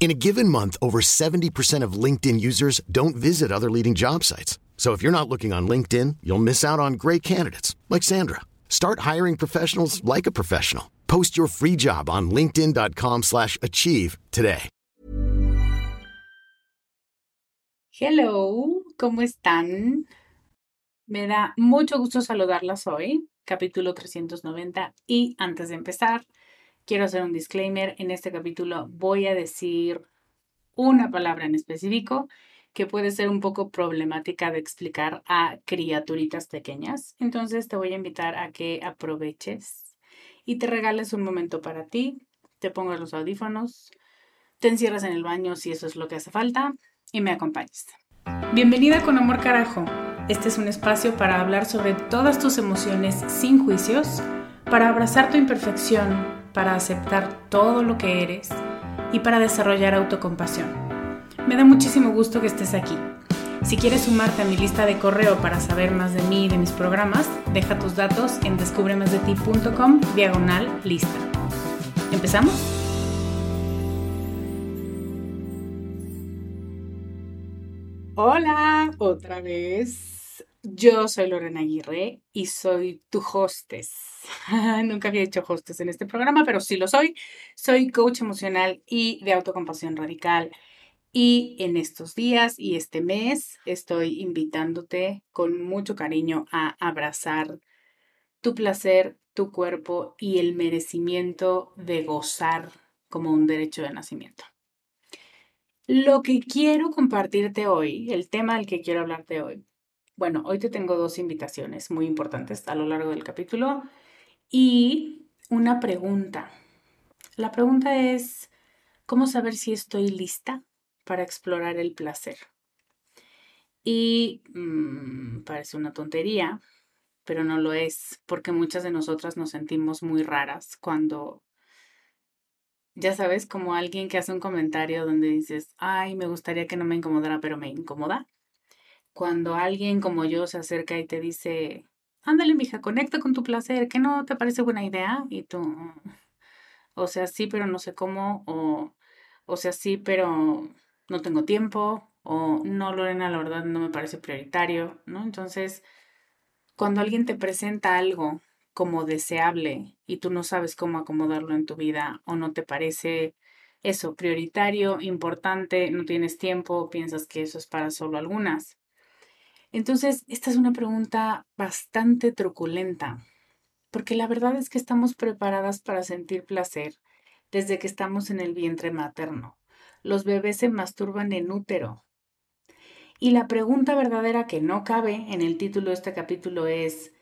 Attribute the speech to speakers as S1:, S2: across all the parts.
S1: In a given month, over 70% of LinkedIn users don't visit other leading job sites. So if you're not looking on LinkedIn, you'll miss out on great candidates like Sandra. Start hiring professionals like a professional. Post your free job on linkedin.com/achieve today.
S2: Hello, ¿cómo están? Me da mucho gusto saludarlas hoy, capítulo 390 y antes de empezar, quiero hacer un disclaimer. En este capítulo voy a decir una palabra en específico que puede ser un poco problemática de explicar a criaturitas pequeñas. Entonces te voy a invitar a que aproveches y te regales un momento para ti, te pongas los audífonos, te encierras en el baño si eso es lo que hace falta y me acompañes. Bienvenida con Amor Carajo. Este es un espacio para hablar sobre todas tus emociones sin juicios, para abrazar tu imperfección para aceptar todo lo que eres y para desarrollar autocompasión. Me da muchísimo gusto que estés aquí. Si quieres sumarte a mi lista de correo para saber más de mí y de mis programas, deja tus datos en descubremasdeti.com diagonal lista. ¿Empezamos? Hola, otra vez. Yo soy Lorena Aguirre y soy tu hostess. Nunca había hecho hostess en este programa, pero sí lo soy. Soy coach emocional y de autocompasión radical. Y en estos días y este mes estoy invitándote con mucho cariño a abrazar tu placer, tu cuerpo y el merecimiento de gozar como un derecho de nacimiento. Lo que quiero compartirte hoy, el tema del que quiero hablarte hoy, bueno, hoy te tengo dos invitaciones muy importantes a lo largo del capítulo y una pregunta. La pregunta es, ¿cómo saber si estoy lista para explorar el placer? Y mm, parece una tontería, pero no lo es, porque muchas de nosotras nos sentimos muy raras cuando, ya sabes, como alguien que hace un comentario donde dices, ay, me gustaría que no me incomodara, pero me incomoda cuando alguien como yo se acerca y te dice, ándale, mija, conecta con tu placer, que no te parece buena idea? Y tú, o sea, sí, pero no sé cómo, o, o sea, sí, pero no tengo tiempo, o no, Lorena, la verdad no me parece prioritario, ¿no? Entonces, cuando alguien te presenta algo como deseable y tú no sabes cómo acomodarlo en tu vida o no te parece eso prioritario, importante, no tienes tiempo, piensas que eso es para solo algunas. Entonces, esta es una pregunta bastante truculenta, porque la verdad es que estamos preparadas para sentir placer desde que estamos en el vientre materno. Los bebés se masturban en útero. Y la pregunta verdadera que no cabe en el título de este capítulo es,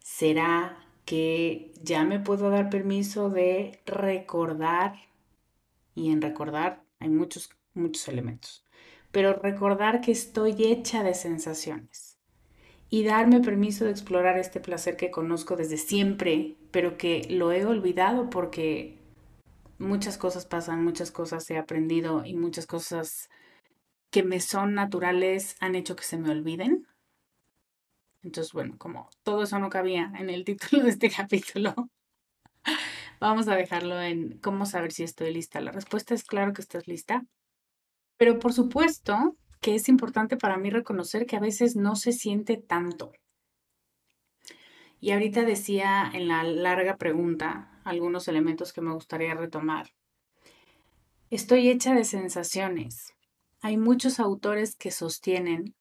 S2: ¿será que ya me puedo dar permiso de recordar? Y en recordar hay muchos, muchos elementos. Pero recordar que estoy hecha de sensaciones y darme permiso de explorar este placer que conozco desde siempre, pero que lo he olvidado porque muchas cosas pasan, muchas cosas he aprendido y muchas cosas que me son naturales han hecho que se me olviden. Entonces, bueno, como todo eso no cabía en el título de este capítulo, vamos a dejarlo en cómo saber si estoy lista. La respuesta es claro que estás lista, pero por supuesto que es importante para mí reconocer que a veces no se siente tanto. Y ahorita decía en la larga pregunta algunos elementos que me gustaría retomar. Estoy hecha de sensaciones hay muchos autores que sostienen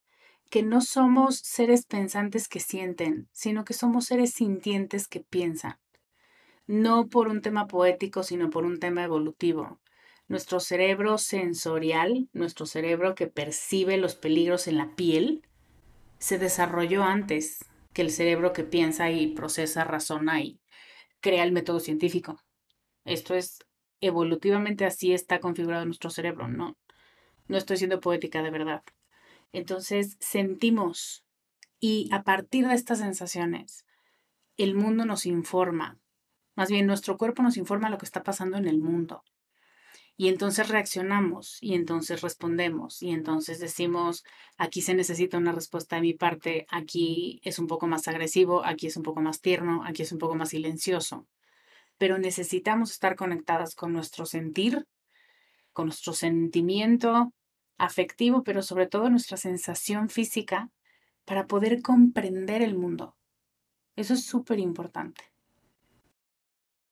S2: que no somos seres pensantes que sienten, sino que somos seres sintientes que piensan. No por un tema poético, sino por un tema evolutivo. Nuestro cerebro sensorial, nuestro cerebro que percibe los peligros en la piel, se desarrolló antes que el cerebro que piensa y procesa, razona y crea el método científico. Esto es evolutivamente así está configurado nuestro cerebro, no, no estoy siendo poética de verdad. Entonces sentimos y a partir de estas sensaciones, el mundo nos informa. Más bien, nuestro cuerpo nos informa lo que está pasando en el mundo. Y entonces reaccionamos y entonces respondemos y entonces decimos, aquí se necesita una respuesta de mi parte, aquí es un poco más agresivo, aquí es un poco más tierno, aquí es un poco más silencioso. Pero necesitamos estar conectadas con nuestro sentir con nuestro sentimiento afectivo, pero sobre todo nuestra sensación física para poder comprender el mundo. Eso es súper importante.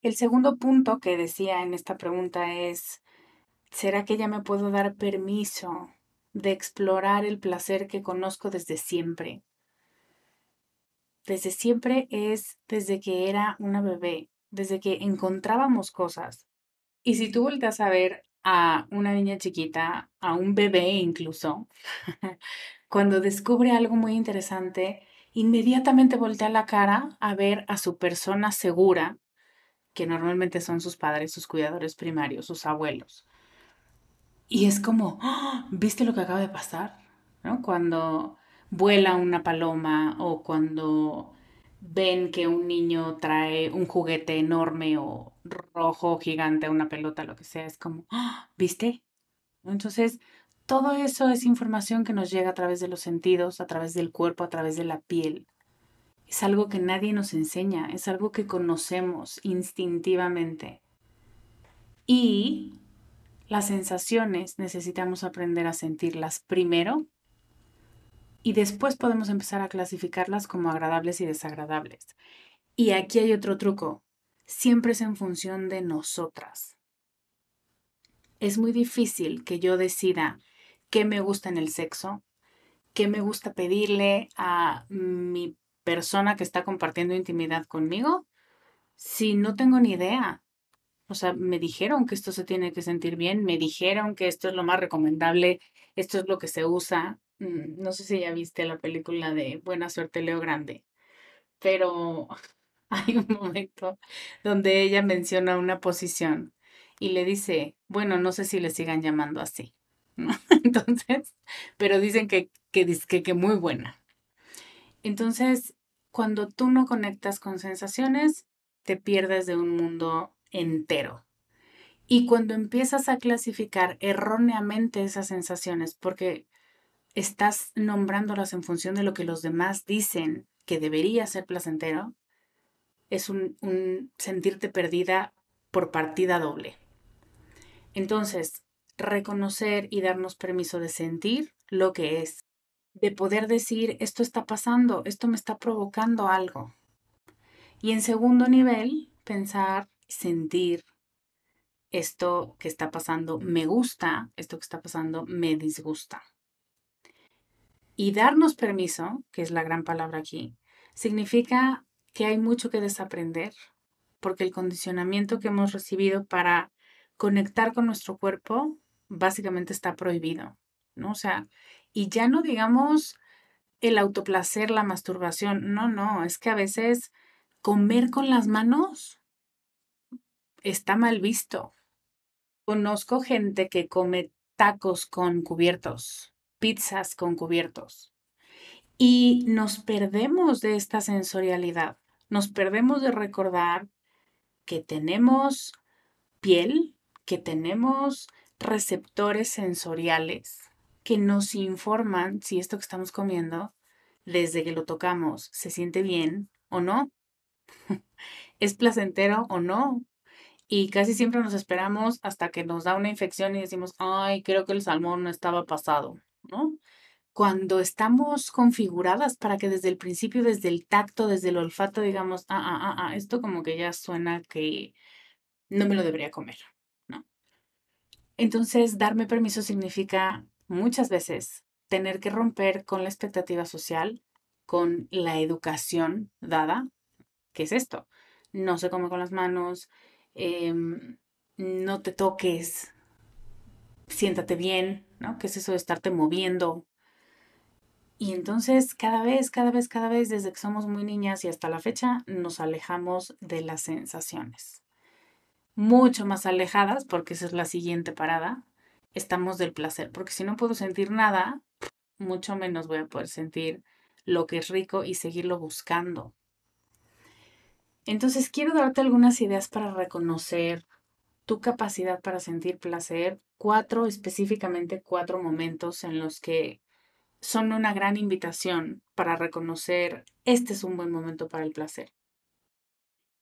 S2: El segundo punto que decía en esta pregunta es, ¿será que ya me puedo dar permiso de explorar el placer que conozco desde siempre? Desde siempre es desde que era una bebé, desde que encontrábamos cosas. Y si tú volteas a ver a una niña chiquita, a un bebé incluso, cuando descubre algo muy interesante, inmediatamente voltea la cara a ver a su persona segura, que normalmente son sus padres, sus cuidadores primarios, sus abuelos. Y es como, ¡Ah! ¿viste lo que acaba de pasar? ¿No? Cuando vuela una paloma o cuando ven que un niño trae un juguete enorme o rojo, gigante, una pelota, lo que sea, es como, ¡Ah! ¿viste? Entonces, todo eso es información que nos llega a través de los sentidos, a través del cuerpo, a través de la piel. Es algo que nadie nos enseña, es algo que conocemos instintivamente. Y las sensaciones necesitamos aprender a sentirlas primero y después podemos empezar a clasificarlas como agradables y desagradables. Y aquí hay otro truco. Siempre es en función de nosotras. Es muy difícil que yo decida qué me gusta en el sexo, qué me gusta pedirle a mi persona que está compartiendo intimidad conmigo, si no tengo ni idea. O sea, me dijeron que esto se tiene que sentir bien, me dijeron que esto es lo más recomendable, esto es lo que se usa, Mm, no sé si ya viste la película de Buena Suerte Leo Grande, pero hay un momento donde ella menciona una posición y le dice, bueno, no sé si le sigan llamando así, Entonces, pero dicen que, que, que, que muy buena. Entonces, cuando tú no conectas con sensaciones, te pierdes de un mundo entero. Y cuando empiezas a clasificar erróneamente esas sensaciones, porque estás nombrándolas en función de lo que los demás dicen que debería ser placentero, es un, un sentirte perdida por partida doble. Entonces, reconocer y darnos permiso de sentir lo que es, de poder decir, esto está pasando, esto me está provocando algo. Y en segundo nivel, pensar, sentir, esto que está pasando me gusta, esto que está pasando me disgusta. Y darnos permiso, que es la gran palabra aquí, significa que hay mucho que desaprender, porque el condicionamiento que hemos recibido para conectar con nuestro cuerpo básicamente está prohibido, ¿no? O sea, Y ya no digamos el autoplacer, la masturbación. No, no, es que a veces comer con las manos está mal visto. Conozco gente que come tacos con cubiertos, pizzas con cubiertos. Y nos perdemos de esta sensorialidad, nos perdemos de recordar que tenemos piel, que tenemos receptores sensoriales que nos informan si esto que estamos comiendo, desde que lo tocamos, se siente bien o no, es placentero o no. Y casi siempre nos esperamos hasta que nos da una infección y decimos, ay, creo que el salmón no estaba pasado, ¿no? Cuando estamos configuradas para que desde el principio, desde el tacto, desde el olfato, digamos, ah, ah, ah, ah, esto como que ya suena que no me lo debería comer, ¿no? Entonces, darme permiso significa muchas veces tener que romper con la expectativa social, con la educación dada. ¿Qué es esto? No se come con las manos, em, no te toques, siéntate bien, ¿no? ¿Qué es eso de estarte moviendo? Y entonces cada vez, cada vez, cada vez, desde que somos muy niñas y hasta la fecha, nos alejamos de las sensaciones. Mucho más alejadas, porque esa es la siguiente parada, estamos del placer, porque si no puedo sentir nada, mucho menos voy a poder sentir lo que es rico y seguirlo buscando. Entonces quiero darte algunas ideas para reconocer tu capacidad para sentir placer, cuatro, específicamente cuatro momentos en los que son una gran invitación para reconocer este es un buen momento para el placer.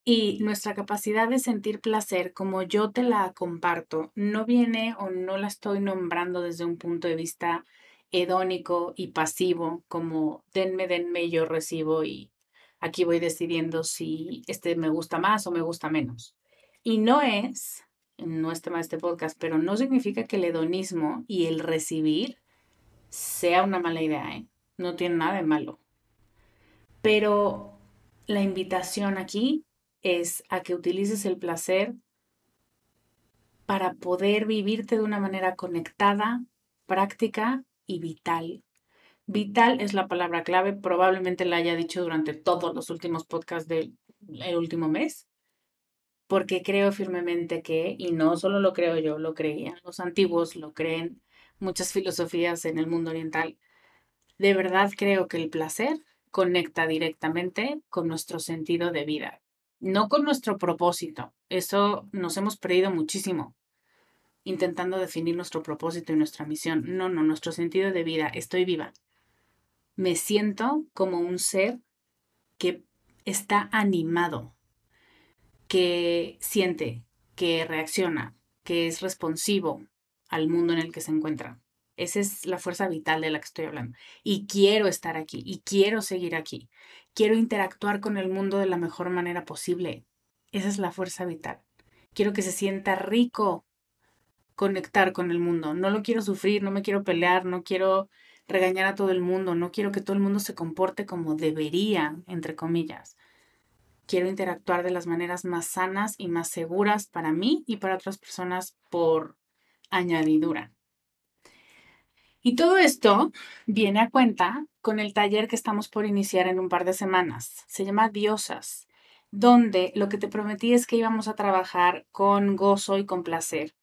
S2: Y nuestra capacidad de sentir placer, como yo te la comparto, no viene o no la estoy nombrando desde un punto de vista hedónico y pasivo, como denme, denme, yo recibo y aquí voy decidiendo si este me gusta más o me gusta menos. Y no es, no es tema de este podcast, pero no significa que el hedonismo y el recibir sea una mala idea, ¿eh? No tiene nada de malo. Pero la invitación aquí es a que utilices el placer para poder vivirte de una manera conectada, práctica y vital. Vital es la palabra clave, probablemente la haya dicho durante todos los últimos podcasts del último mes, porque creo firmemente que, y no solo lo creo yo, lo creían los antiguos, lo creen muchas filosofías en el mundo oriental, de verdad creo que el placer conecta directamente con nuestro sentido de vida no con nuestro propósito. Eso nos hemos perdido muchísimo intentando definir nuestro propósito y nuestra misión. No, no, nuestro sentido de vida. Estoy viva. Me siento como un ser que está animado, que siente, que reacciona, que es responsivo al mundo en el que se encuentra. Esa es la fuerza vital de la que estoy hablando. Y quiero estar aquí y quiero seguir aquí. Quiero interactuar con el mundo de la mejor manera posible. Esa es la fuerza vital. Quiero que se sienta rico conectar con el mundo. No lo quiero sufrir, no me quiero pelear, no quiero regañar a todo el mundo, no quiero que todo el mundo se comporte como debería, entre comillas. Quiero interactuar de las maneras más sanas y más seguras para mí y para otras personas por añadidura. Y todo esto viene a cuenta con el taller que estamos por iniciar en un par de semanas. Se llama Diosas, donde lo que te prometí es que íbamos a trabajar con gozo y con placer.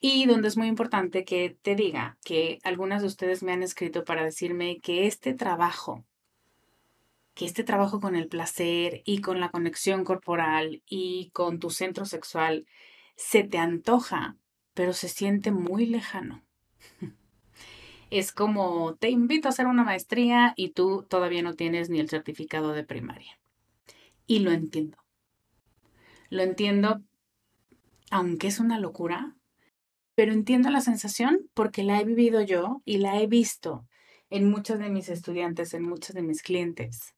S2: Y donde es muy importante que te diga que algunas de ustedes me han escrito para decirme que este trabajo, que este trabajo con el placer y con la conexión corporal y con tu centro sexual se te antoja, pero se siente muy lejano es como te invito a hacer una maestría y tú todavía no tienes ni el certificado de primaria. Y lo entiendo. Lo entiendo, aunque es una locura, pero entiendo la sensación porque la he vivido yo y la he visto en muchos de mis estudiantes, en muchos de mis clientes.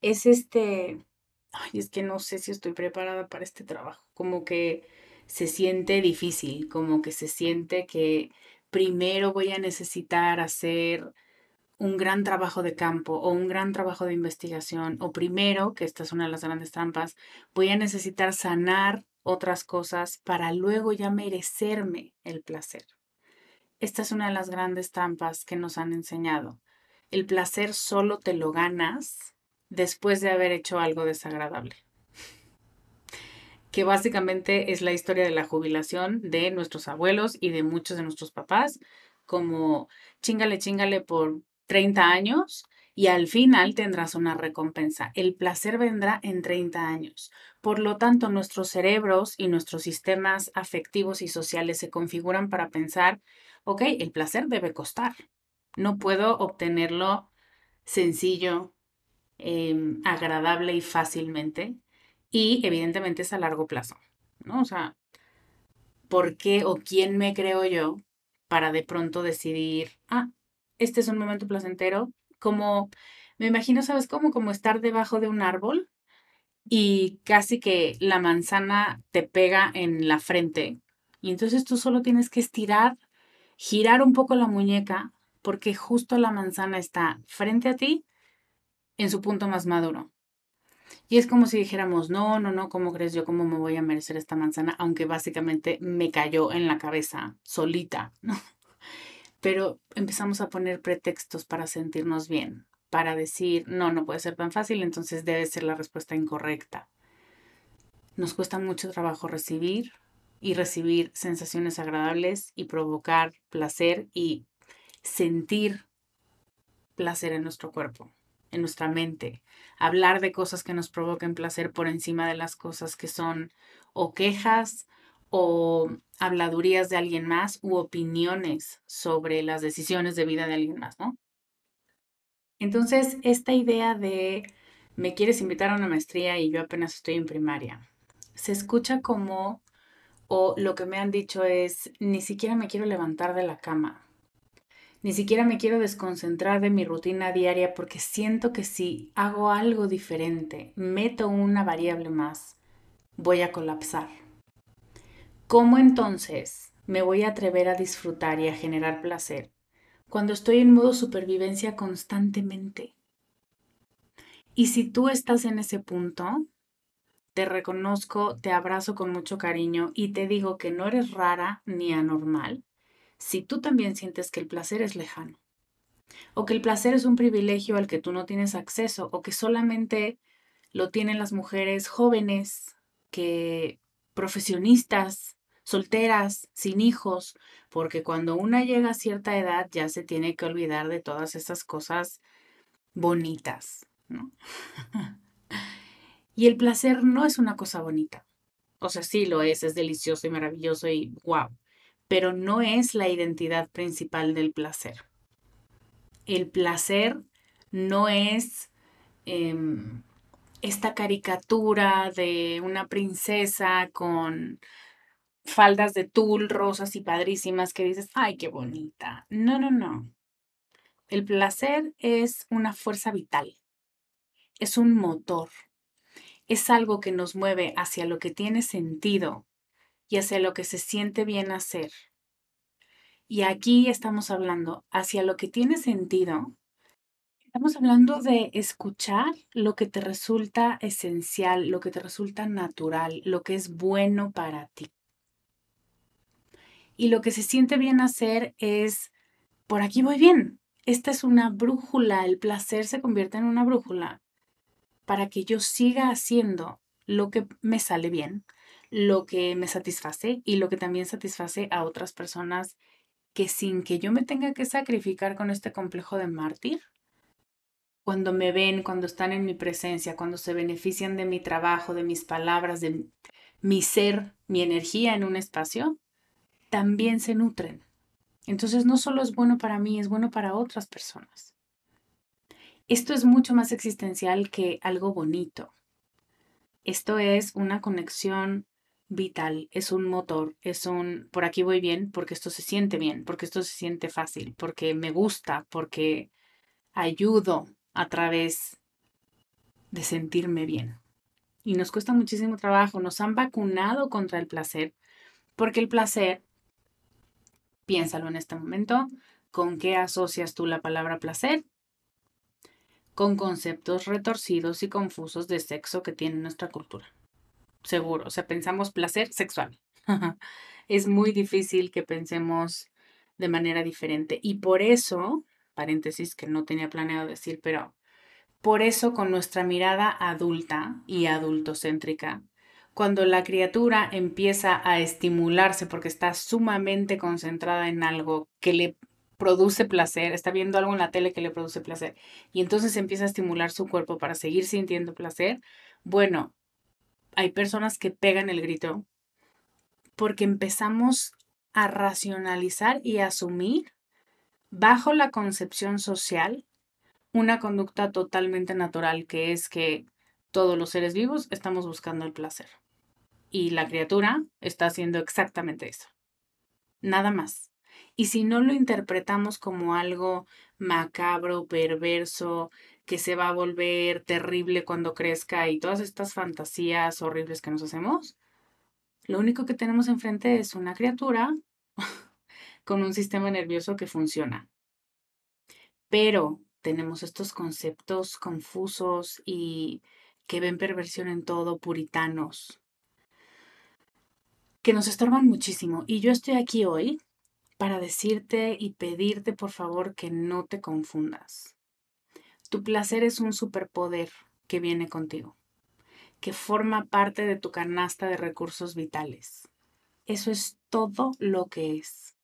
S2: Es este, ay, es que no sé si estoy preparada para este trabajo, como que se siente difícil, como que se siente que primero voy a necesitar hacer un gran trabajo de campo o un gran trabajo de investigación, o primero, que esta es una de las grandes trampas, voy a necesitar sanar otras cosas para luego ya merecerme el placer. esta es una de las grandes trampas que nos han enseñado. El placer solo te lo ganas después de haber hecho algo desagradable. Que básicamente es la historia de la jubilación de nuestros abuelos y de muchos de nuestros papás, como chingale, chingale por 30 años y al final tendrás una recompensa. El placer vendrá en 30 años. Por lo tanto, nuestros cerebros y nuestros sistemas afectivos y sociales se configuran para pensar, ok, el placer debe costar. No puedo obtenerlo sencillo, em, agradable y fácilmente. Y evidentemente es a largo plazo, ¿no? O sea, ¿por qué o quién me creo yo para de pronto decidir, ah, este es un momento placentero, como, me imagino, ¿sabes cómo? Como estar debajo de un árbol y casi que la manzana te pega en la frente. Y entonces tú solo tienes que estirar, girar un poco la muñeca, porque justo la manzana está frente a ti en su punto más maduro. Y es como si dijéramos, no, no, no, ¿cómo crees yo cómo me voy a merecer esta manzana? Aunque básicamente me cayó en la cabeza solita, ¿no? Pero empezamos a poner pretextos para sentirnos bien, para decir, no, no puede ser tan fácil, entonces debe ser la respuesta incorrecta. Nos cuesta mucho trabajo recibir y recibir sensaciones agradables y provocar placer y sentir placer en nuestro cuerpo, en nuestra mente. Hablar de cosas que nos provoquen placer por encima de las cosas que son o quejas o habladurías de alguien más u opiniones sobre las decisiones de vida de alguien más, ¿no? Entonces, esta idea de me quieres invitar a una maestría y yo apenas estoy en primaria, se escucha como, o lo que me han dicho es, ni siquiera me quiero levantar de la cama, ni siquiera me quiero desconcentrar de mi rutina diaria porque siento que si hago algo diferente, meto una variable más, voy a colapsar. ¿Cómo entonces me voy a atrever a disfrutar y a generar placer cuando estoy en modo supervivencia constantemente? Y si tú estás en ese punto, te reconozco, te abrazo con mucho cariño y te digo que no eres rara ni anormal si tú también sientes que el placer es lejano, o que el placer es un privilegio al que tú no tienes acceso, o que solamente lo tienen las mujeres jóvenes, que profesionistas, solteras, sin hijos, porque cuando una llega a cierta edad ya se tiene que olvidar de todas esas cosas bonitas, y el placer no es una cosa bonita. O sea, sí lo es, es delicioso y maravilloso y wow, pero no es la identidad principal del placer. El placer no es em, esta caricatura de una princesa con faldas de tul rosas y padrísimas que dices, ay, qué bonita. No, no, no. El placer es una fuerza vital, es un motor, es algo que nos mueve hacia lo que tiene sentido y hacia lo que se siente bien hacer. Y aquí estamos hablando hacia lo que tiene sentido. Estamos hablando de escuchar lo que te resulta esencial, lo que te resulta natural, lo que es bueno para ti. Y lo que se siente bien hacer es, por aquí voy bien. Esta es una brújula, el placer se convierte en una brújula para que yo siga haciendo lo que me sale bien, lo que me satisface y lo que también satisface a otras personas que sin que yo me tenga que sacrificar con este complejo de mártir, cuando me ven, cuando están en mi presencia, cuando se benefician de mi trabajo, de mis palabras, de mi ser, mi energía en un espacio, también se nutren. Entonces no solo es bueno para mí, es bueno para otras personas. Esto es mucho más existencial que algo bonito. Esto es una conexión vital, es un motor, es un, por aquí voy bien, porque esto se siente bien, porque esto se siente fácil, porque me gusta, porque ayudo a través de sentirme bien. Y nos cuesta muchísimo trabajo, nos han vacunado contra el placer, porque el placer Piénsalo en este momento. ¿Con qué asocias tú la palabra placer? Con conceptos retorcidos y confusos de sexo que tiene nuestra cultura. Seguro, o sea, pensamos placer sexual. es muy difícil que pensemos de manera diferente. Y por eso, paréntesis que no tenía planeado decir, pero por eso con nuestra mirada adulta y adultocéntrica, cuando la criatura empieza a estimularse porque está sumamente concentrada en algo que le produce placer, está viendo algo en la tele que le produce placer y entonces empieza a estimular su cuerpo para seguir sintiendo placer, bueno, hay personas que pegan el grito porque empezamos a racionalizar y asumir bajo la concepción social una conducta totalmente natural que es que todos los seres vivos estamos buscando el placer. Y la criatura está haciendo exactamente eso. Nada más. Y si no lo interpretamos como algo macabro, perverso, que se va a volver terrible cuando crezca y todas estas fantasías horribles que nos hacemos, lo único que tenemos enfrente es una criatura con un sistema nervioso que funciona. Pero tenemos estos conceptos confusos y que ven perversión en todo, puritanos, que nos estorban muchísimo. Y yo estoy aquí hoy para decirte y pedirte por favor que no te confundas. Tu placer es un superpoder que viene contigo, que forma parte de tu canasta de recursos vitales. Eso es todo lo que es.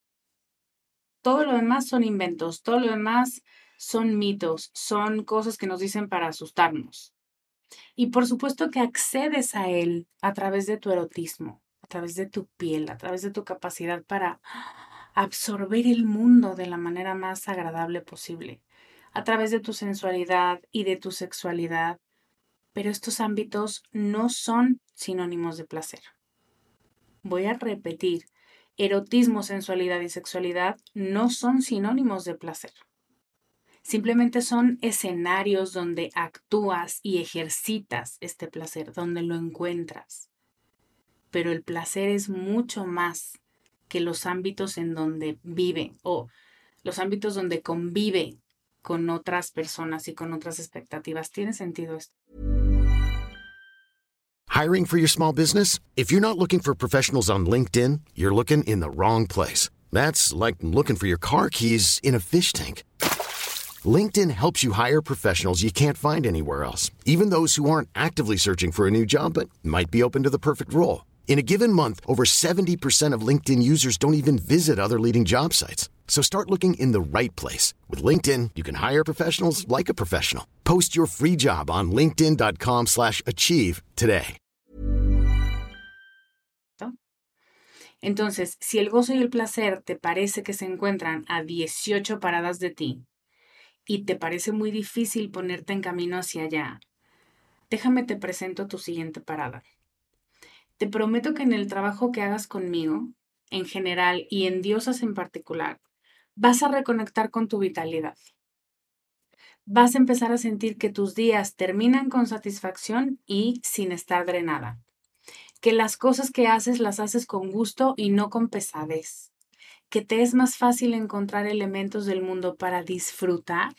S2: Todo lo demás son inventos, todo lo demás son mitos, son cosas que nos dicen para asustarnos. Y por supuesto que accedes a él a través de tu erotismo, a través de tu piel, a través de tu capacidad para absorber el mundo de la manera más agradable posible, a través de tu sensualidad y de tu sexualidad. Pero estos ámbitos no son sinónimos de placer. Voy a repetir, erotismo, sensualidad y sexualidad no son sinónimos de placer. Simplemente son escenarios donde actúas y ejercitas este placer, donde lo encuentras. Pero el placer es mucho más que los ámbitos en donde vive o los ámbitos donde convive con otras personas y con otras expectativas. ¿Tiene sentido esto?
S1: Hiring for your small business? If you're not looking for professionals on LinkedIn, you're looking in the wrong place. That's like looking for your car keys in a fish tank. LinkedIn helps you hire professionals you can't find anywhere else, even those who aren't actively searching for a new job but might be open to the perfect role. In a given month, over 70% of LinkedIn users don't even visit other leading job sites. So start looking in the right place. With LinkedIn, you can hire professionals like a professional. Post your free job on linkedin.com slash achieve today.
S2: Entonces, si el gozo y el placer te parece que se encuentran a 18 paradas de ti, y te parece muy difícil ponerte en camino hacia allá, déjame te presento tu siguiente parada. Te prometo que en el trabajo que hagas conmigo, en general y en diosas en particular, vas a reconectar con tu vitalidad. Vas a empezar a sentir que tus días terminan con satisfacción y sin estar drenada. Que las cosas que haces las haces con gusto y no con pesadez que te es más fácil encontrar elementos del mundo para disfrutar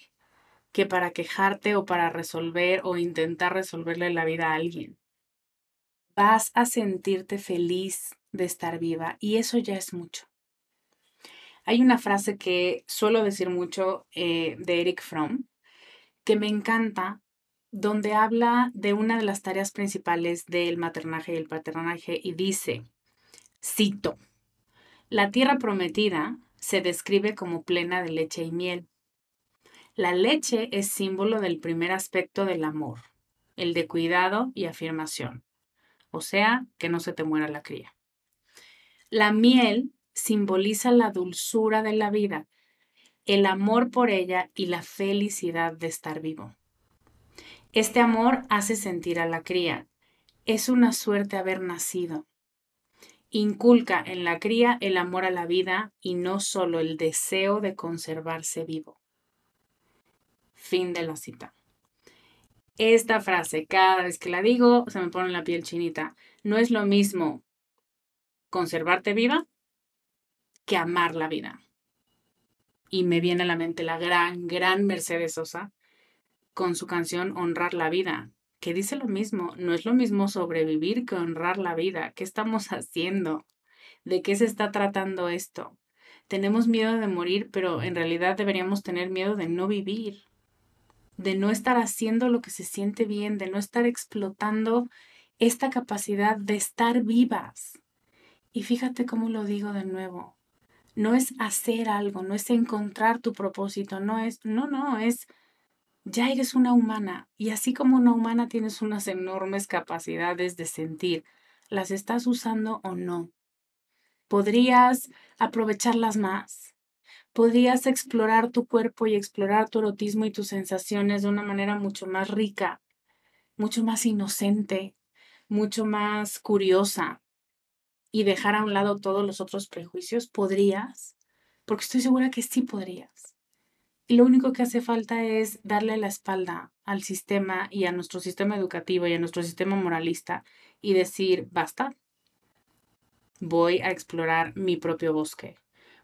S2: que para quejarte o para resolver o intentar resolverle la vida a alguien. Vas a sentirte feliz de estar viva y eso ya es mucho. Hay una frase que suelo decir mucho eh, de Eric Fromm que me encanta, donde habla de una de las tareas principales del maternaje y el paternaje y dice, cito, la tierra prometida se describe como plena de leche y miel. La leche es símbolo del primer aspecto del amor, el de cuidado y afirmación, o sea, que no se te muera la cría. La miel simboliza la dulzura de la vida, el amor por ella y la felicidad de estar vivo. Este amor hace sentir a la cría. Es una suerte haber nacido. Inculca en la cría el amor a la vida y no solo el deseo de conservarse vivo. Fin de la cita. Esta frase, cada vez que la digo, se me pone la piel chinita. No es lo mismo conservarte viva que amar la vida. Y me viene a la mente la gran, gran Mercedes Sosa con su canción Honrar la vida, que dice lo mismo, no es lo mismo sobrevivir que honrar la vida. ¿Qué estamos haciendo? ¿De qué se está tratando esto? tenemos miedo de morir, pero en realidad deberíamos tener miedo de no vivir, de no estar haciendo lo que se siente bien, de no estar explotando esta capacidad de estar vivas. Y fíjate cómo lo digo de nuevo. No es hacer algo, no es encontrar tu propósito, no es, no, no, es, ya eres una humana y así como una humana tienes unas enormes capacidades de sentir, ¿las estás usando o no? podrías aprovecharlas más. Podrías explorar tu cuerpo y explorar tu erotismo y tus sensaciones de una manera mucho más rica, mucho más inocente, mucho más curiosa y dejar a un lado todos los otros prejuicios. ¿Podrías? Porque estoy segura que sí podrías. Lo único que hace falta es darle la espalda al sistema y a nuestro sistema educativo y a nuestro sistema moralista y decir, basta, voy a explorar mi propio bosque.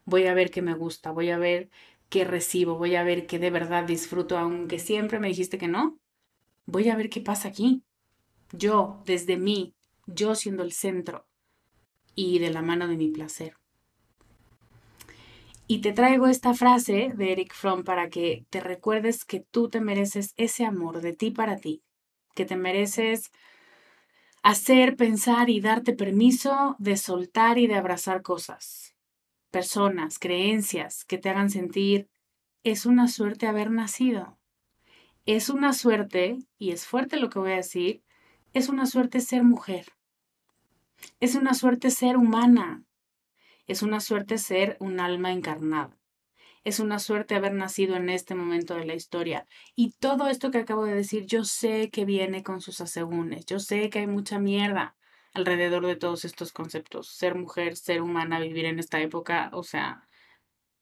S2: Voy a ver qué me gusta, voy a ver qué recibo, voy a ver qué de verdad disfruto, aunque siempre me dijiste que no. Voy a ver qué pasa aquí. Yo, desde mí, yo siendo el centro y de la mano de mi placer. Y te traigo esta frase de Eric Fromm para que te recuerdes que tú te mereces ese amor de ti para ti, que te mereces hacer, pensar y darte permiso de soltar y de abrazar cosas, personas, creencias que te hagan sentir, es una suerte haber nacido. Es una suerte, y es fuerte lo que voy a decir, es una suerte ser mujer. Es una suerte ser humana. Es una suerte ser un alma encarnada. Es una suerte haber nacido en este momento de la historia. Y todo esto que acabo de decir, yo sé que viene con sus asegúnes. Yo sé que hay mucha mierda alrededor de todos estos conceptos. Ser mujer, ser humana, vivir en esta época, o sea,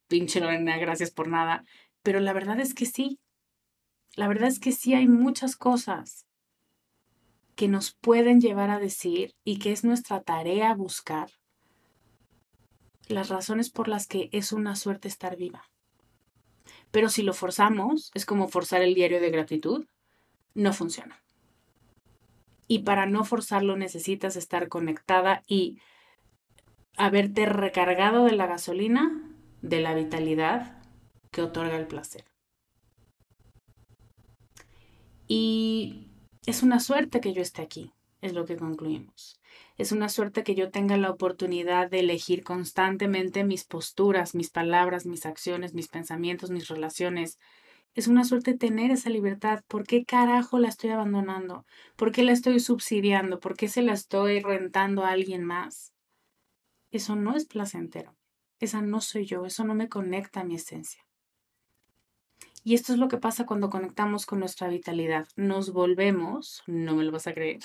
S2: pinche Lorena, gracias por nada. Pero la verdad es que sí. La verdad es que sí hay muchas cosas que nos pueden llevar a decir y que es nuestra tarea buscar las razones por las que es una suerte estar viva. Pero si lo forzamos, es como forzar el diario de gratitud, no funciona. Y para no forzarlo necesitas estar conectada y haberte recargado de la gasolina, de la vitalidad que otorga el placer. Y es una suerte que yo esté aquí, es lo que concluimos. Es una suerte que yo tenga la oportunidad de elegir constantemente mis posturas, mis palabras, mis acciones, mis pensamientos, mis relaciones. Es una suerte tener esa libertad. ¿Por qué carajo la estoy abandonando? ¿Por qué la estoy subsidiando? ¿Por qué se la estoy rentando a alguien más? Eso no es placentero. Esa no soy yo. Eso no me conecta a mi esencia. Y esto es lo que pasa cuando conectamos con nuestra vitalidad. Nos volvemos, no me lo vas a creer,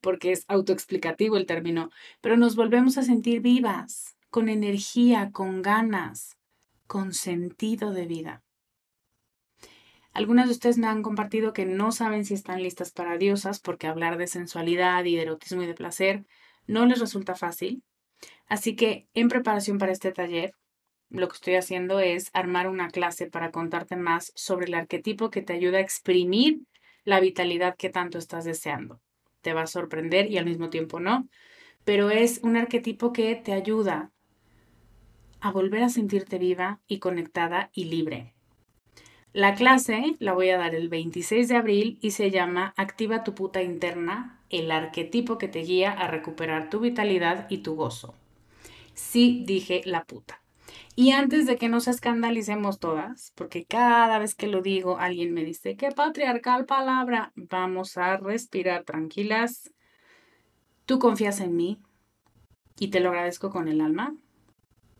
S2: porque es autoexplicativo el término, pero nos volvemos a sentir vivas, con energía, con ganas, con sentido de vida. Algunas de ustedes me han compartido que no saben si están listas para diosas porque hablar de sensualidad y de erotismo y de placer no les resulta fácil. Así que en preparación para este taller, lo que estoy haciendo es armar una clase para contarte más sobre el arquetipo que te ayuda a exprimir la vitalidad que tanto estás deseando te va a sorprender y al mismo tiempo no, pero es un arquetipo que te ayuda a volver a sentirte viva y conectada y libre. La clase la voy a dar el 26 de abril y se llama Activa tu puta interna, el arquetipo que te guía a recuperar tu vitalidad y tu gozo. Sí dije la puta. Y antes de que nos escandalicemos todas, porque cada vez que lo digo alguien me dice, qué patriarcal palabra, vamos a respirar tranquilas. Tú confías en mí y te lo agradezco con el alma.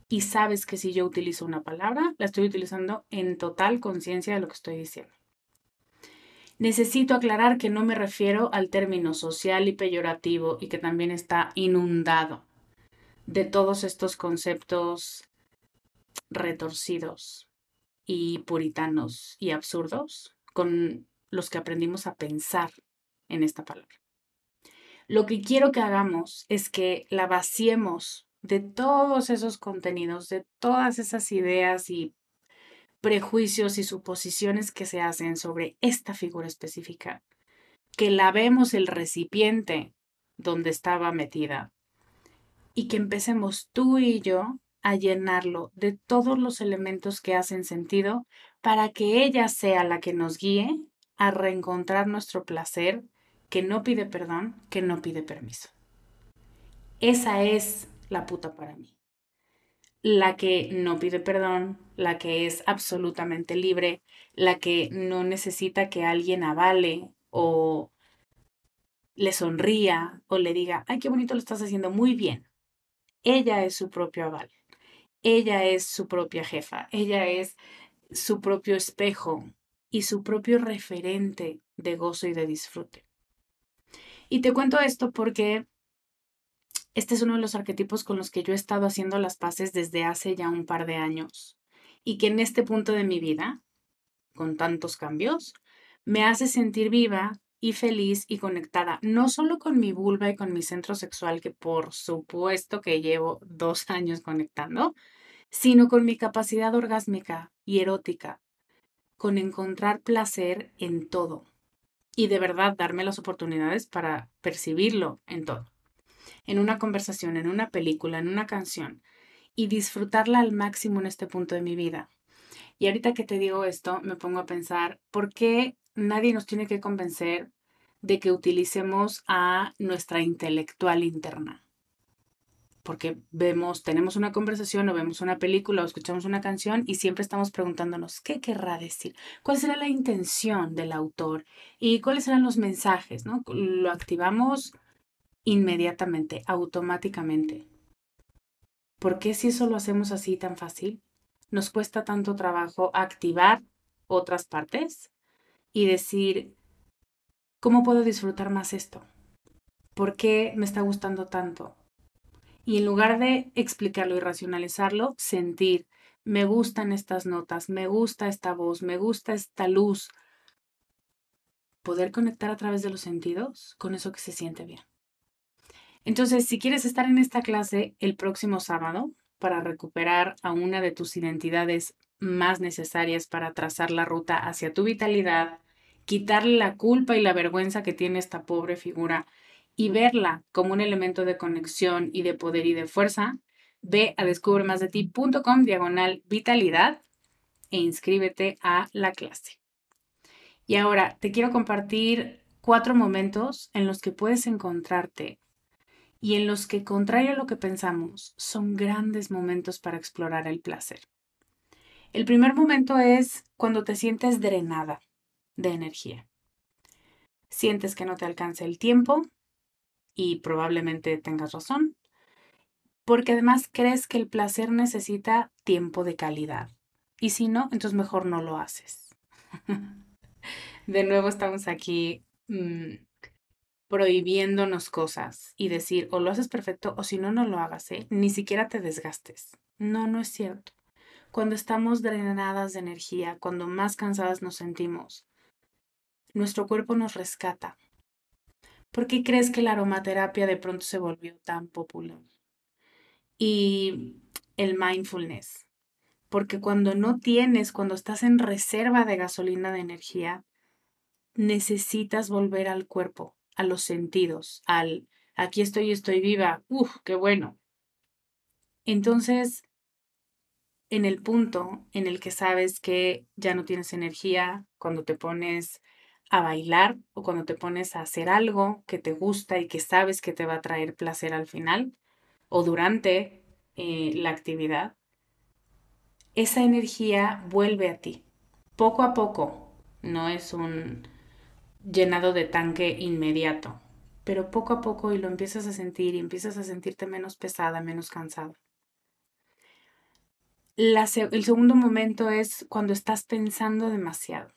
S2: Y sabes que si yo utilizo una palabra, la estoy utilizando en total conciencia de lo que estoy diciendo. Necesito aclarar que no me refiero al término social y peyorativo y que también está inundado de todos estos conceptos retorcidos y puritanos y absurdos con los que aprendimos a pensar en esta palabra. Lo que quiero que hagamos es que la vaciemos de todos esos contenidos, de todas esas ideas y prejuicios y suposiciones que se hacen sobre esta figura específica, que lavemos el recipiente donde estaba metida y que empecemos tú y yo a llenarlo de todos los elementos que hacen sentido para que ella sea la que nos guíe a reencontrar nuestro placer que no pide perdón, que no pide permiso. Esa es la puta para mí. La que no pide perdón, la que es absolutamente libre, la que no necesita que alguien avale o le sonría o le diga, ay, qué bonito lo estás haciendo, muy bien. Ella es su propio aval. Ella es su propia jefa. Ella es su propio espejo y su propio referente de gozo y de disfrute. Y te cuento esto porque este es uno de los arquetipos con los que yo he estado haciendo las paces desde hace ya un par de años y que en este punto de mi vida, con tantos cambios, me hace sentir viva y feliz y conectada, no solo con mi vulva y con mi centro sexual, que por supuesto que llevo dos años conectando, sino con mi capacidad orgásmica y erótica, con encontrar placer en todo y de verdad darme las oportunidades para percibirlo en todo, en una conversación, en una película, en una canción, y disfrutarla al máximo en este punto de mi vida. Y ahorita que te digo esto, me pongo a pensar, ¿por qué nadie nos tiene que convencer de que utilicemos a nuestra intelectual interna. Porque vemos, tenemos una conversación o vemos una película o escuchamos una canción y siempre estamos preguntándonos qué querrá decir, cuál será la intención del autor y cuáles serán los mensajes, ¿no? Lo activamos inmediatamente, automáticamente. ¿Por qué si eso lo hacemos así tan fácil? Nos cuesta tanto trabajo activar otras partes y decir, ¿cómo puedo disfrutar más esto? ¿Por qué me está gustando tanto? Y en lugar de explicarlo y racionalizarlo, sentir, me gustan estas notas, me gusta esta voz, me gusta esta luz. Poder conectar a través de los sentidos con eso que se siente bien. Entonces, si quieres estar en esta clase el próximo sábado para recuperar a una de tus identidades más necesarias para trazar la ruta hacia tu vitalidad, quitarle la culpa y la vergüenza que tiene esta pobre figura y verla como un elemento de conexión y de poder y de fuerza, ve a descubremasdeti.com diagonal vitalidad e inscríbete a la clase. Y ahora te quiero compartir cuatro momentos en los que puedes encontrarte y en los que, contrario a lo que pensamos, son grandes momentos para explorar el placer. El primer momento es cuando te sientes drenada de energía. Sientes que no te alcanza el tiempo y probablemente tengas razón, porque además crees que el placer necesita tiempo de calidad. Y si no, entonces mejor no lo haces. de nuevo estamos aquí mm, prohibiéndonos cosas y decir o lo haces perfecto o si no, no lo hagas, ¿eh? ni siquiera te desgastes. No, no es cierto. Cuando estamos drenadas de energía, cuando más cansadas nos sentimos, nuestro cuerpo nos rescata. ¿Por qué crees que la aromaterapia de pronto se volvió tan popular? Y el mindfulness. Porque cuando no tienes, cuando estás en reserva de gasolina de energía, necesitas volver al cuerpo, a los sentidos, al aquí estoy, estoy viva, ¡uf, qué bueno! Entonces, en el punto en el que sabes que ya no tienes energía, cuando te pones a bailar o cuando te pones a hacer algo que te gusta y que sabes que te va a traer placer al final o durante eh, la actividad, esa energía vuelve a ti. Poco a poco, no es un llenado de tanque inmediato, pero poco a poco y lo empiezas a sentir y empiezas a sentirte menos pesada, menos cansada el segundo momento es cuando estás pensando demasiado.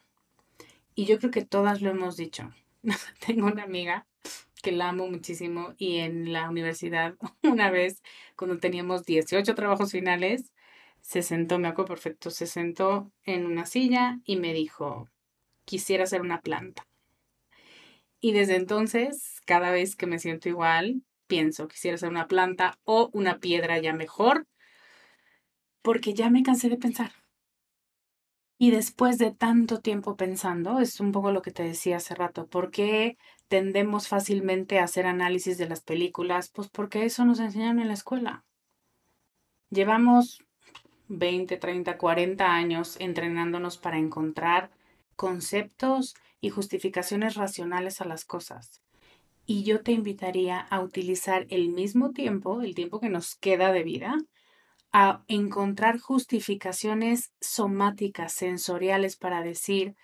S2: Y yo creo que todas lo hemos dicho. Tengo una amiga que la amo muchísimo y en la universidad una vez, cuando teníamos 18 trabajos finales, se sentó, me acuerdo perfecto, se sentó en una silla y me dijo, quisiera ser una planta. Y desde entonces, cada vez que me siento igual, pienso, quisiera ser una planta o una piedra ya mejor, porque ya me cansé de pensar. Y después de tanto tiempo pensando, es un poco lo que te decía hace rato, ¿por qué tendemos fácilmente a hacer análisis de las películas? Pues porque eso nos enseñan en la escuela. Llevamos 20, 30, 40 años entrenándonos para encontrar conceptos y justificaciones racionales a las cosas. Y yo te invitaría a utilizar el mismo tiempo, el tiempo que nos queda de vida, a encontrar justificaciones somáticas, sensoriales para decir,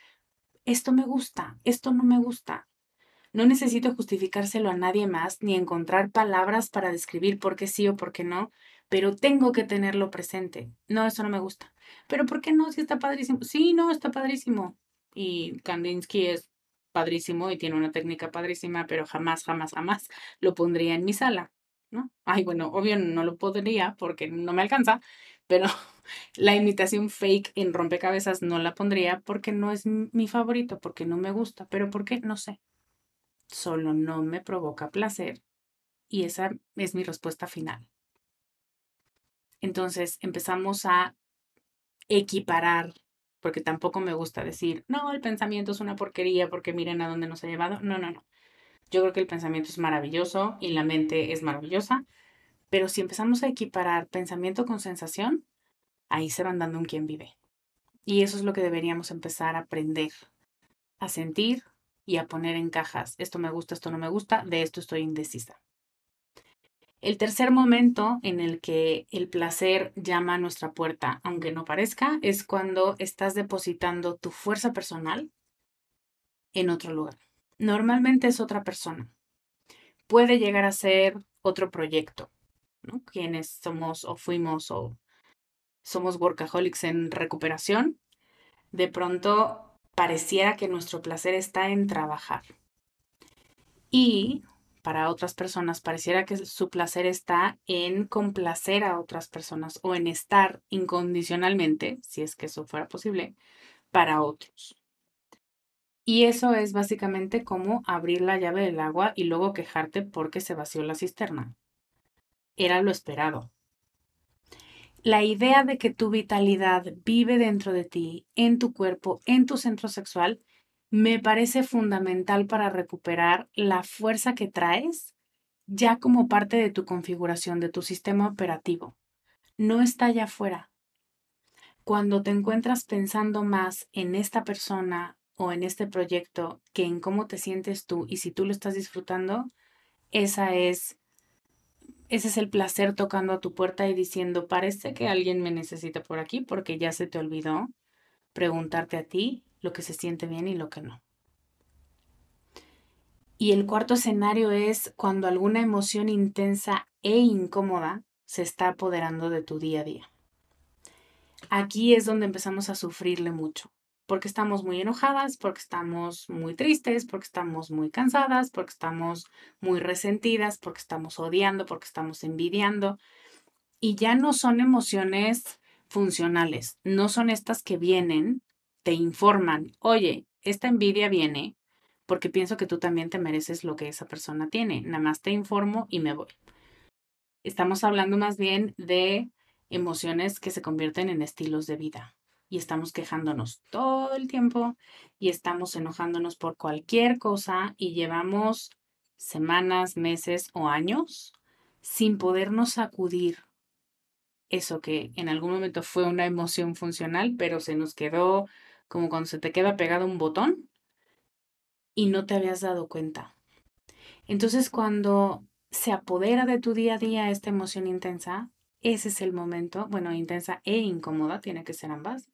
S2: esto me gusta, esto no me gusta. No necesito justificárselo a nadie más ni encontrar palabras para describir por qué sí o por qué no, pero tengo que tenerlo presente. No, eso no me gusta. Pero ¿por qué no? Si está padrísimo. Sí, no, está padrísimo. Y Kandinsky es padrísimo y tiene una técnica padrísima, pero jamás, jamás, jamás lo pondría en mi sala, ¿no? Ay, bueno, obvio no lo podría porque no me alcanza, pero la imitación fake en rompecabezas no la pondría porque no es mi favorito, porque no me gusta, pero ¿por qué? No sé. Solo no me provoca placer y esa es mi respuesta final. Entonces empezamos a equiparar, porque tampoco me gusta decir, no, el pensamiento es una porquería porque miren a dónde nos ha llevado. No, no, no. Yo creo que el pensamiento es maravilloso y la mente es maravillosa, pero si empezamos a equiparar pensamiento con sensación, ahí se van dando un quien vive. Y eso es lo que deberíamos empezar a aprender, a sentir y a poner en cajas. Esto me gusta, esto no me gusta, de esto estoy indecisa. El tercer momento en el que el placer llama a nuestra puerta, aunque no parezca, es cuando estás depositando tu fuerza personal en otro lugar. Normalmente es otra persona. Puede llegar a ser otro proyecto, ¿no? Quienes somos o fuimos o somos workaholics en recuperación, de pronto pareciera que nuestro placer está en trabajar. Y para otras personas, pareciera que su placer está en complacer a otras personas o en estar incondicionalmente, si es que eso fuera posible, para otros. Y eso es básicamente como abrir la llave del agua y luego quejarte porque se vació la cisterna. Era lo esperado. La idea de que tu vitalidad vive dentro de ti, en tu cuerpo, en tu centro sexual, me parece fundamental para recuperar la fuerza que traes ya como parte de tu configuración, de tu sistema operativo. No está allá afuera. Cuando te encuentras pensando más en esta persona o en este proyecto que en cómo te sientes tú y si tú lo estás disfrutando, esa es ese es el placer tocando a tu puerta y diciendo, parece que alguien me necesita por aquí porque ya se te olvidó preguntarte a ti lo que se siente bien y lo que no. Y el cuarto escenario es cuando alguna emoción intensa e incómoda se está apoderando de tu día a día. Aquí es donde empezamos a sufrirle mucho, porque estamos muy enojadas, porque estamos muy tristes, porque estamos muy cansadas, porque estamos muy resentidas, porque estamos odiando, porque estamos envidiando. Y ya no son emociones funcionales, no son estas que vienen te informan, oye, esta envidia viene porque pienso que tú también te mereces lo que esa persona tiene. Nada más te informo y me voy. Estamos hablando más bien de emociones que se convierten en estilos de vida. Y estamos quejándonos todo el tiempo y estamos enojándonos por cualquier cosa y llevamos semanas, meses o años sin podernos sacudir eso que en algún momento fue una emoción funcional, pero se nos quedó como cuando se te queda pegado un botón y no te habías dado cuenta. Entonces cuando se apodera de tu día a día esta emoción intensa, ese es el momento, bueno, intensa e incómoda, tiene que ser ambas,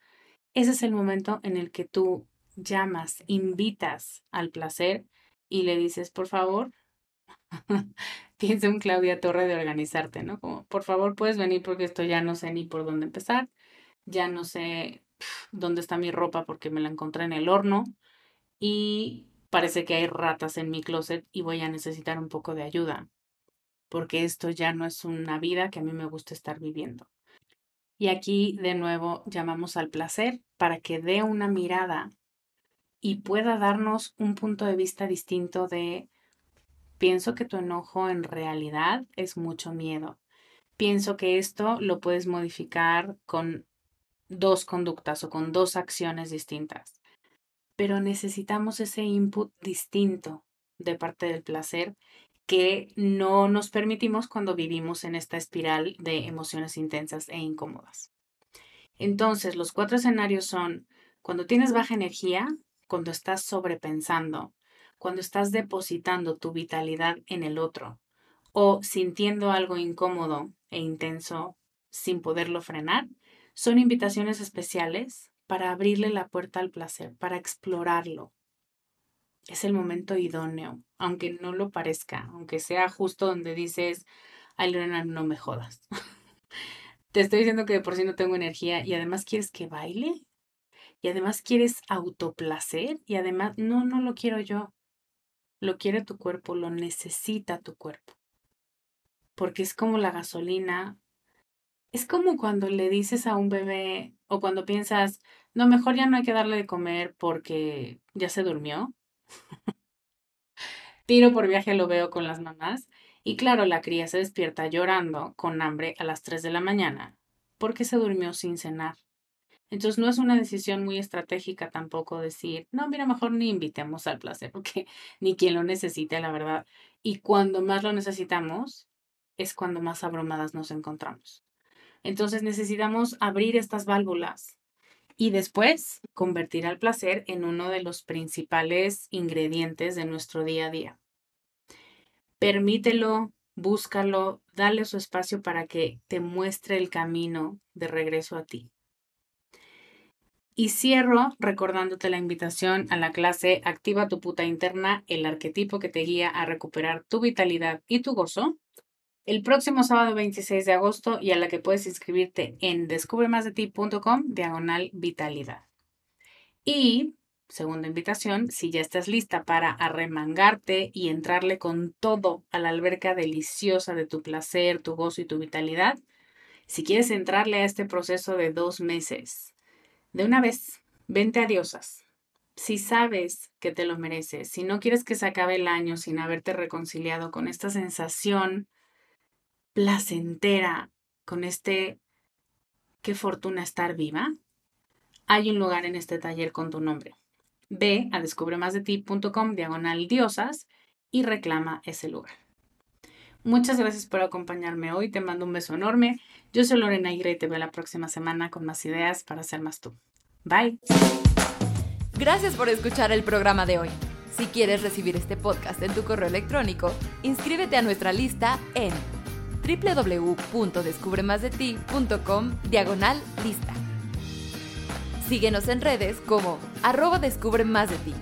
S2: ese es el momento en el que tú llamas, invitas al placer y le dices, por favor, piensa un Claudia Torre de organizarte, ¿no? Como, por favor, puedes venir porque esto ya no sé ni por dónde empezar, ya no sé dónde está mi ropa porque me la encontré en el horno y parece que hay ratas en mi closet y voy a necesitar un poco de ayuda porque esto ya no es una vida que a mí me gusta estar viviendo. Y aquí de nuevo llamamos al placer para que dé una mirada y pueda darnos un punto de vista distinto de pienso que tu enojo en realidad es mucho miedo. Pienso que esto lo puedes modificar con dos conductas o con dos acciones distintas. Pero necesitamos ese input distinto de parte del placer que no nos permitimos cuando vivimos en esta espiral de emociones intensas e incómodas. Entonces, los cuatro escenarios son cuando tienes baja energía, cuando estás sobrepensando, cuando estás depositando tu vitalidad en el otro o sintiendo algo incómodo e intenso sin poderlo frenar, son invitaciones especiales para abrirle la puerta al placer, para explorarlo. Es el momento idóneo, aunque no lo parezca, aunque sea justo donde dices, ay Lorena, no me jodas. Te estoy diciendo que de por sí no tengo energía y además quieres que baile y además quieres autoplacer y además, no, no lo quiero yo. Lo quiere tu cuerpo, lo necesita tu cuerpo. Porque es como la gasolina. Es como cuando le dices a un bebé o cuando piensas, no, mejor ya no hay que darle de comer porque ya se durmió. Tiro por viaje lo veo con las mamás. Y claro, la cría se despierta llorando con hambre a las 3 de la mañana porque se durmió sin cenar. Entonces no es una decisión muy estratégica tampoco decir, no, mira, mejor ni invitemos al placer, porque ni quien lo necesite, la verdad. Y cuando más lo necesitamos, es cuando más abrumadas nos encontramos. Entonces necesitamos abrir estas válvulas y después convertir al placer en uno de los principales ingredientes de nuestro día a día. Permítelo, búscalo, dale su espacio para que te muestre el camino de regreso a ti. Y cierro recordándote la invitación a la clase Activa tu puta interna, el arquetipo que te guía a recuperar tu vitalidad y tu gozo, el próximo sábado 26 de agosto y a la que puedes inscribirte en descubremasdeti.com diagonal vitalidad. Y, segunda invitación, si ya estás lista para arremangarte y entrarle con todo a la alberca deliciosa de tu placer, tu gozo y tu vitalidad, si quieres entrarle a este proceso de dos meses, de una vez, vente a diosas. Si sabes que te lo mereces, si no quieres que se acabe el año sin haberte reconciliado con esta sensación placentera, con este qué fortuna estar viva, hay un lugar en este taller con tu nombre. Ve a descubremasdeti.com diagonal diosas y reclama ese lugar. Muchas gracias por acompañarme hoy. Te mando un beso enorme. Yo soy Lorena Aguirre y te veo la próxima semana con más ideas para ser más tú. Bye.
S3: Gracias por escuchar el programa de hoy. Si quieres recibir este podcast en tu correo electrónico, inscríbete a nuestra lista en www.descubremasdeti.com diagonal lista. Síguenos en redes como arroba descubre más de ti